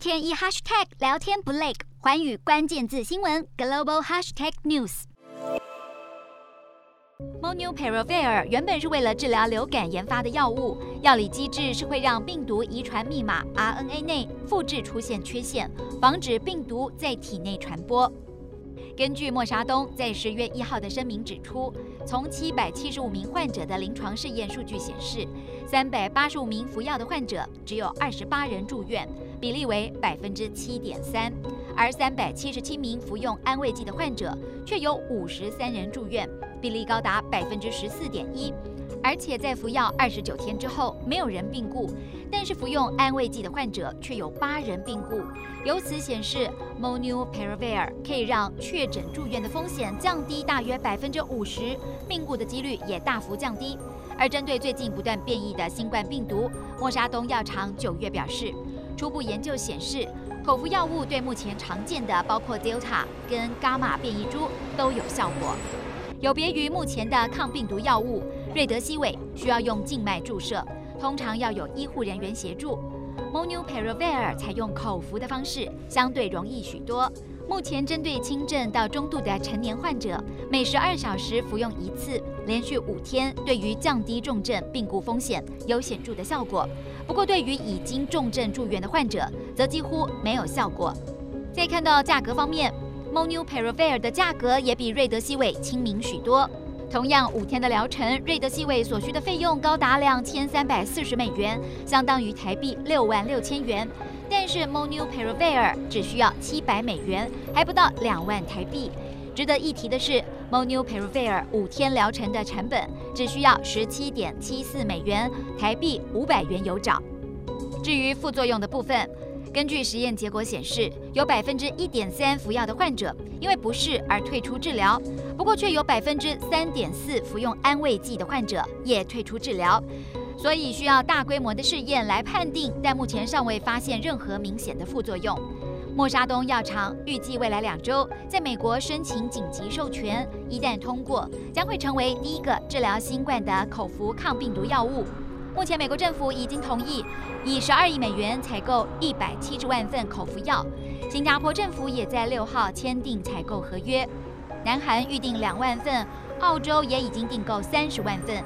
天一 hashtag 聊天不累，寰宇关键字新闻 global hashtag news。Monupiravir 原本是为了治疗流感研发的药物，药理机制是会让病毒遗传密码 RNA 内复制出现缺陷，防止病毒在体内传播。根据默沙东在十月一号的声明指出，从七百七十五名患者的临床试验数据显示，三百八十五名服药的患者只有二十八人住院，比例为百分之七点三；而三百七十七名服用安慰剂的患者却有五十三人住院，比例高达百分之十四点一。而且在服药二十九天之后，没有人病故，但是服用安慰剂的患者却有八人病故。由此显示，Molnupiravir 可以让确诊住院的风险降低大约百分之五十，病故的几率也大幅降低。而针对最近不断变异的新冠病毒，默沙东药厂九月表示，初步研究显示，口服药物对目前常见的包括 Delta 跟伽马变异株都有效果。有别于目前的抗病毒药物，瑞德西韦需要用静脉注射，通常要有医护人员协助。Monupiravir 采用口服的方式，相对容易许多。目前针对轻症到中度的成年患者，每十二小时服用一次，连续五天，对于降低重症病故风险有显著的效果。不过，对于已经重症住院的患者，则几乎没有效果。再看到价格方面。，Monupiravir 的价格也比瑞德西韦亲民许多。同样五天的疗程，瑞德西韦所需的费用高达两千三百四十美元，相当于台币六万六千元。但是 Molnupiravir 只需要七百美元，还不到两万台币。值得一提的是，Molnupiravir 五天疗程的成本只需要十七点七四美元，台币五百元有找。至于副作用的部分，根据实验结果显示，有百分之一点三服药的患者因为不适而退出治疗，不过却有百分之三点四服用安慰剂的患者也退出治疗，所以需要大规模的试验来判定，但目前尚未发现任何明显的副作用。默沙东药厂预计未来两周在美国申请紧急授权，一旦通过，将会成为第一个治疗新冠的口服抗病毒药物。目前，美国政府已经同意以十二亿美元采购一百七十万份口服药。新加坡政府也在六号签订采购合约。南韩预定两万份，澳洲也已经订购三十万份，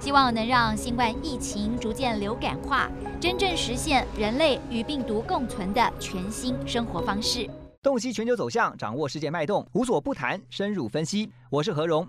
希望能让新冠疫情逐渐流感化，真正实现人类与病毒共存的全新生活方式。洞悉全球走向，掌握世界脉动，无所不谈，深入分析。我是何荣。